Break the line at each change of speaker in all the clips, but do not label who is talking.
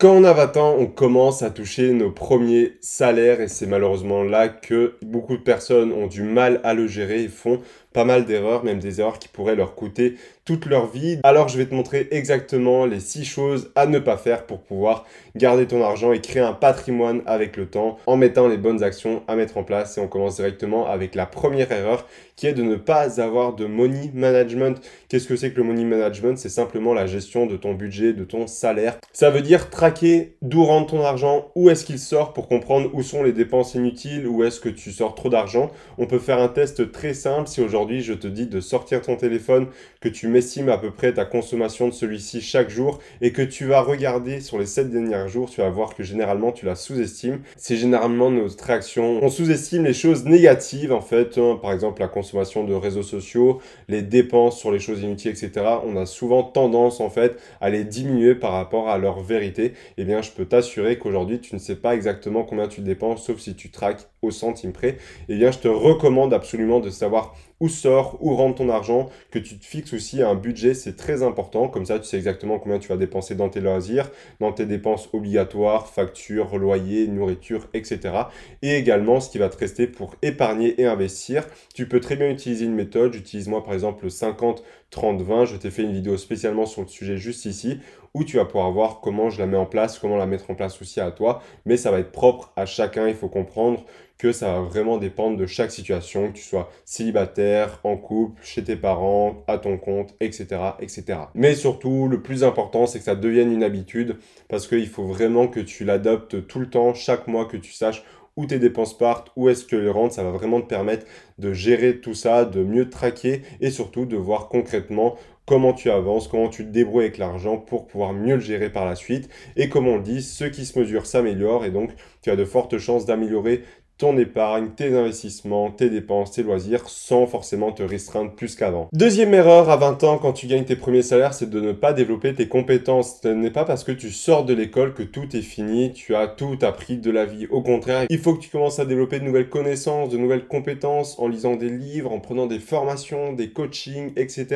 Quand on a 20 ans, on commence à toucher nos premiers salaires et c'est malheureusement là que beaucoup de personnes ont du mal à le gérer et font pas mal d'erreurs, même des erreurs qui pourraient leur coûter toute leur vie. Alors je vais te montrer exactement les 6 choses à ne pas faire pour pouvoir garder ton argent et créer un patrimoine avec le temps en mettant les bonnes actions à mettre en place. Et on commence directement avec la première erreur qui est de ne pas avoir de money management. Qu'est-ce que c'est que le money management? C'est simplement la gestion de ton budget, de ton salaire. Ça veut dire traquer d'où rentre ton argent, où est-ce qu'il sort pour comprendre où sont les dépenses inutiles, où est-ce que tu sors trop d'argent? On peut faire un test très simple si aujourd'hui je te dis de sortir ton téléphone, que tu m'estimes à peu près ta consommation de celui-ci chaque jour et que tu vas regarder sur les 7 derniers jours, tu vas voir que généralement tu la sous-estimes. C'est généralement notre réaction. On sous-estime les choses négatives en fait, hein. par exemple la consommation de réseaux sociaux, les dépenses sur les choses inutiles, etc. On a souvent tendance en fait à les diminuer par rapport à leur vérité. Eh bien, je peux t'assurer qu'aujourd'hui tu ne sais pas exactement combien tu dépenses, sauf si tu traques au centime près. Eh bien, je te recommande absolument de savoir où sort, où rentre ton argent, que tu te fixes aussi un budget, c'est très important. Comme ça, tu sais exactement combien tu vas dépenser dans tes loisirs, dans tes dépenses obligatoires, factures, loyers, nourriture, etc. Et également ce qui va te rester pour épargner et investir. Tu peux très bien utiliser une méthode. J'utilise moi par exemple le 50 30 20. Je t'ai fait une vidéo spécialement sur le sujet juste ici où tu vas pouvoir voir comment je la mets en place, comment la mettre en place aussi à toi. Mais ça va être propre à chacun. Il faut comprendre que ça va vraiment dépendre de chaque situation, que tu sois célibataire, en couple, chez tes parents, à ton compte, etc. etc. Mais surtout, le plus important, c'est que ça devienne une habitude parce qu'il faut vraiment que tu l'adoptes tout le temps, chaque mois, que tu saches où tes dépenses partent, où est-ce qu'elles rentrent, ça va vraiment te permettre de gérer tout ça, de mieux traquer et surtout de voir concrètement comment tu avances, comment tu te débrouilles avec l'argent pour pouvoir mieux le gérer par la suite. Et comme on le dit, ce qui se mesure s'améliore et donc tu as de fortes chances d'améliorer ton épargne, tes investissements, tes dépenses, tes loisirs, sans forcément te restreindre plus qu'avant. Deuxième erreur à 20 ans quand tu gagnes tes premiers salaires, c'est de ne pas développer tes compétences. Ce n'est pas parce que tu sors de l'école que tout est fini, tu as tout appris de la vie. Au contraire, il faut que tu commences à développer de nouvelles connaissances, de nouvelles compétences en lisant des livres, en prenant des formations, des coachings, etc.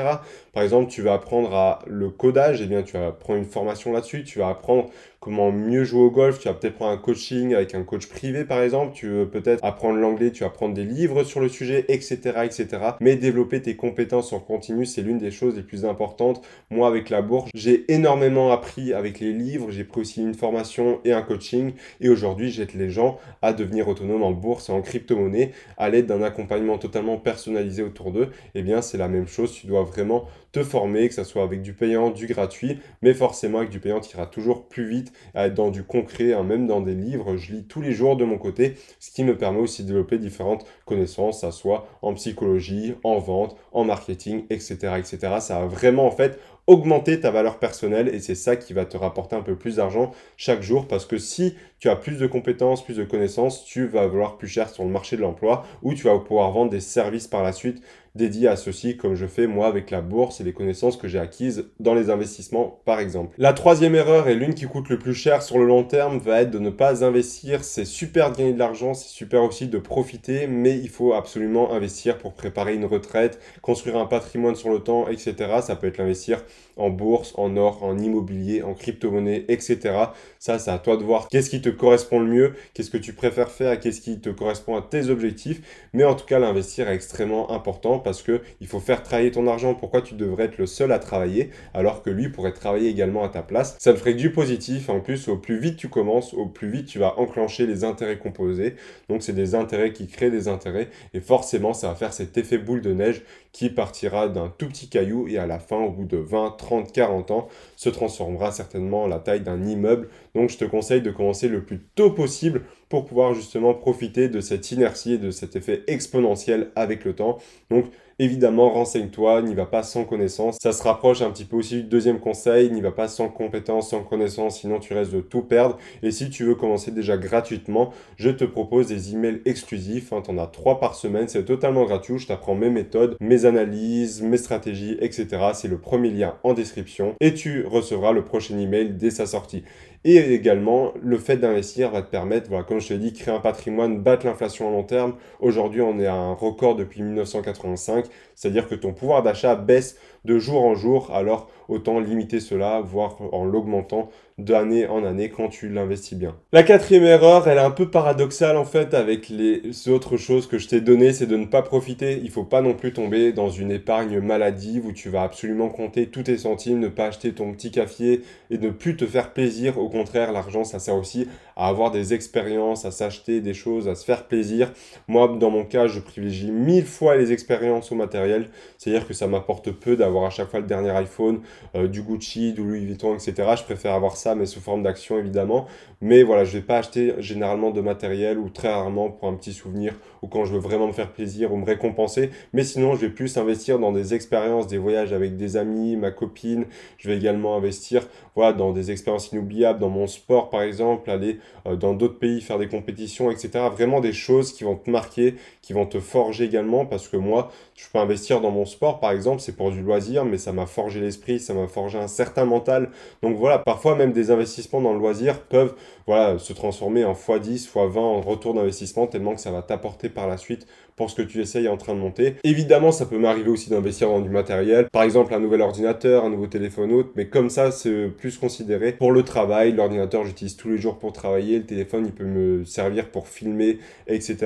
Par exemple, tu vas apprendre à le codage, et eh bien tu vas prendre une formation là-dessus, tu vas apprendre comment mieux jouer au golf, tu vas peut-être prendre un coaching avec un coach privé par exemple, tu veux peut-être apprendre l'anglais, tu vas prendre des livres sur le sujet, etc., etc. Mais développer tes compétences en continu, c'est l'une des choses les plus importantes. Moi, avec la bourse, j'ai énormément appris avec les livres, j'ai pris aussi une formation et un coaching, et aujourd'hui, j'aide les gens à devenir autonomes en bourse et en crypto-monnaie à l'aide d'un accompagnement totalement personnalisé autour d'eux. Eh bien, c'est la même chose, tu dois vraiment te former, que ce soit avec du payant, du gratuit, mais forcément avec du payant, tu iras toujours plus vite à être dans du concret, hein, même dans des livres. Je lis tous les jours de mon côté, ce qui me permet aussi de développer différentes connaissances, ça soit en psychologie, en vente, en marketing, etc., etc. Ça va vraiment en fait augmenter ta valeur personnelle et c'est ça qui va te rapporter un peu plus d'argent chaque jour parce que si tu as plus de compétences, plus de connaissances, tu vas valoir plus cher sur le marché de l'emploi ou tu vas pouvoir vendre des services par la suite dédiés à ceci comme je fais moi avec la bourse et les connaissances que j'ai acquises dans les investissements par exemple. La troisième erreur et l'une qui coûte le plus cher sur le long terme va être de ne pas investir. C'est super de gagner de l'argent, c'est super aussi de profiter mais il faut absolument investir pour préparer une retraite, construire un patrimoine sur le temps, etc. Ça peut être l'investir en bourse, en or, en immobilier, en crypto-monnaie, etc. Ça, c'est à toi de voir qu'est-ce qui te correspond le mieux, qu'est-ce que tu préfères faire, qu'est-ce qui te correspond à tes objectifs. Mais en tout cas, l'investir est extrêmement important parce que il faut faire travailler ton argent. Pourquoi tu devrais être le seul à travailler alors que lui pourrait travailler également à ta place? Ça ne ferait du positif. En plus, au plus vite tu commences, au plus vite tu vas enclencher les intérêts composés. Donc, c'est des intérêts qui créent des intérêts et forcément, ça va faire cet effet boule de neige qui partira d'un tout petit caillou et à la fin, au bout de 20, 30, 40 ans, se transformera certainement en la taille d'un immeuble. Donc je te conseille de commencer le plus tôt possible pour pouvoir justement profiter de cette inertie et de cet effet exponentiel avec le temps. Donc évidemment, renseigne-toi, n'y va pas sans connaissance. Ça se rapproche un petit peu aussi du deuxième conseil, n'y va pas sans compétence, sans connaissance, sinon tu restes de tout perdre. Et si tu veux commencer déjà gratuitement, je te propose des emails exclusifs. Hein, tu en as trois par semaine, c'est totalement gratuit. Je t'apprends mes méthodes, mes analyses, mes stratégies, etc. C'est le premier lien en description et tu recevras le prochain email dès sa sortie. Et également, le fait d'investir va te permettre, voilà, comme je te dit, créer un patrimoine, battre l'inflation à long terme. Aujourd'hui, on est à un record depuis 1985, c'est-à-dire que ton pouvoir d'achat baisse de jour en jour, alors autant limiter cela, voire en l'augmentant d'année en année quand tu l'investis bien. La quatrième erreur, elle est un peu paradoxale en fait avec les autres choses que je t'ai données, c'est de ne pas profiter. Il faut pas non plus tomber dans une épargne maladive où tu vas absolument compter tous tes centimes, ne pas acheter ton petit café et ne plus te faire plaisir. Au contraire, l'argent, ça sert aussi à avoir des expériences, à s'acheter des choses, à se faire plaisir. Moi, dans mon cas, je privilégie mille fois les expériences au matériel. C'est-à-dire que ça m'apporte peu d'avoir à chaque fois le dernier iPhone, euh, du Gucci, du Louis Vuitton, etc. Je préfère avoir ça, mais sous forme d'action évidemment. Mais voilà, je vais pas acheter généralement de matériel ou très rarement pour un petit souvenir ou quand je veux vraiment me faire plaisir ou me récompenser. Mais sinon, je vais plus investir dans des expériences, des voyages avec des amis, ma copine. Je vais également investir voilà, dans des expériences inoubliables, dans mon sport par exemple, aller euh, dans d'autres pays faire des compétitions, etc. Vraiment des choses qui vont te marquer, qui vont te forger également parce que moi, je peux investir dans mon sport par exemple, c'est pour du loisir, mais ça m'a forgé l'esprit, ça m'a forgé un certain mental. Donc voilà, parfois même des investissements dans le loisir peuvent voilà, se transformer en x10, x20 en retour d'investissement tellement que ça va t'apporter par la suite pour ce que tu essayes en train de monter. Évidemment, ça peut m'arriver aussi d'investir dans du matériel, par exemple un nouvel ordinateur, un nouveau téléphone autre, mais comme ça, c'est plus considéré pour le travail. L'ordinateur, j'utilise tous les jours pour travailler, le téléphone, il peut me servir pour filmer, etc.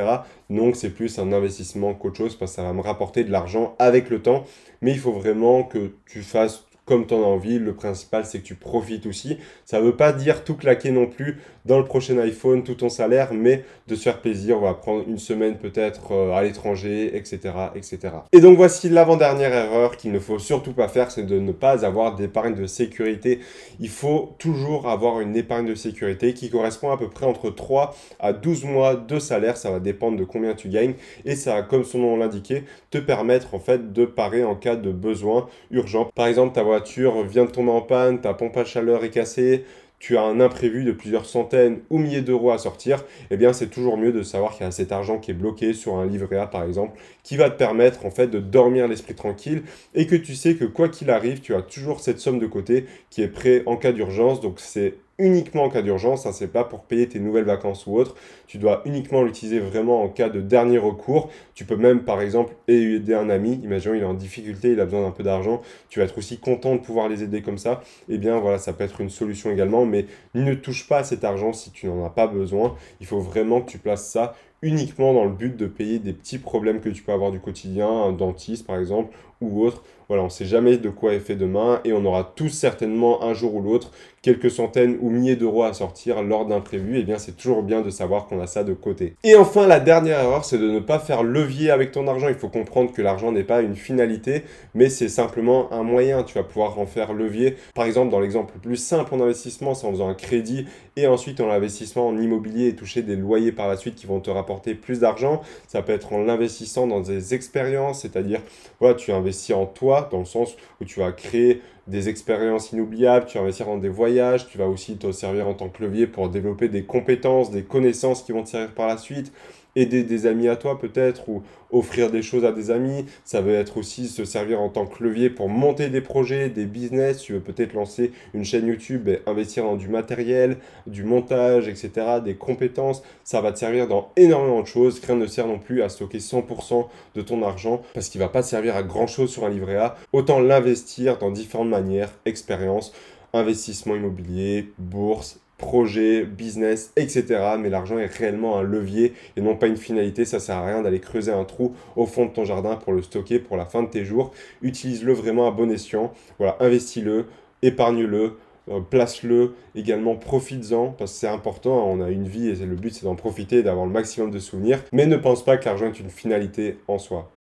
Donc, c'est plus un investissement qu'autre chose parce que ça va me rapporter de l'argent avec le temps. Mais il faut vraiment que tu fasses comme tu en as envie. Le principal, c'est que tu profites aussi. Ça ne veut pas dire tout claquer non plus dans le prochain iPhone, tout ton salaire, mais de se faire plaisir. On va prendre une semaine peut-être euh, à l'étranger, etc., etc. Et donc voici l'avant-dernière erreur qu'il ne faut surtout pas faire, c'est de ne pas avoir d'épargne de sécurité. Il faut toujours avoir une épargne de sécurité qui correspond à peu près entre 3 à 12 mois de salaire. Ça va dépendre de combien tu gagnes. Et ça, comme son nom l'indiquait, te permettre en fait de parer en cas de besoin urgent. Par exemple, ta voiture vient de tomber en panne, ta pompe à chaleur est cassée, tu as un imprévu de plusieurs centaines ou milliers d'euros à sortir, eh bien c'est toujours mieux de savoir qu'il y a cet argent qui est bloqué sur un livret A par exemple, qui va te permettre en fait de dormir l'esprit tranquille et que tu sais que quoi qu'il arrive, tu as toujours cette somme de côté qui est prêt en cas d'urgence. Donc c'est uniquement en cas d'urgence, ça c'est pas pour payer tes nouvelles vacances ou autre, tu dois uniquement l'utiliser vraiment en cas de dernier recours. Tu peux même par exemple aider un ami, imaginons il est en difficulté, il a besoin d'un peu d'argent, tu vas être aussi content de pouvoir les aider comme ça. Eh bien voilà, ça peut être une solution également, mais ne touche pas à cet argent si tu n'en as pas besoin. Il faut vraiment que tu places ça uniquement dans le but de payer des petits problèmes que tu peux avoir du quotidien, un dentiste par exemple, ou autre. Voilà, on ne sait jamais de quoi est fait demain et on aura tous certainement un jour ou l'autre quelques centaines ou milliers d'euros à sortir lors d'imprévus. Et eh bien, c'est toujours bien de savoir qu'on a ça de côté. Et enfin, la dernière erreur, c'est de ne pas faire levier avec ton argent. Il faut comprendre que l'argent n'est pas une finalité, mais c'est simplement un moyen. Tu vas pouvoir en faire levier. Par exemple, dans l'exemple le plus simple en investissement, c'est en faisant un crédit et ensuite en investissement en immobilier et toucher des loyers par la suite qui vont te rapporter plus d'argent. Ça peut être en l'investissant dans des expériences, c'est-à-dire, voilà, tu investis en toi dans le sens où tu vas créer des expériences inoubliables, tu vas investir dans des voyages, tu vas aussi te servir en tant que levier pour développer des compétences, des connaissances qui vont te servir par la suite aider des amis à toi peut-être ou offrir des choses à des amis. Ça veut être aussi se servir en tant que levier pour monter des projets, des business. Tu veux peut-être lancer une chaîne YouTube et investir dans du matériel, du montage, etc., des compétences. Ça va te servir dans énormément de choses. Rien ne sert non plus à stocker 100% de ton argent parce qu'il va pas servir à grand chose sur un livret A. Autant l'investir dans différentes manières, expérience, investissement immobilier, bourse, projet, business, etc. Mais l'argent est réellement un levier et non pas une finalité. Ça sert à rien d'aller creuser un trou au fond de ton jardin pour le stocker pour la fin de tes jours. Utilise-le vraiment à bon escient. Voilà, investis-le, épargne-le. Euh, place-le, également profites-en, parce que c'est important, on a une vie et le but c'est d'en profiter, d'avoir le maximum de souvenirs, mais ne pense pas que l'argent est une finalité en soi.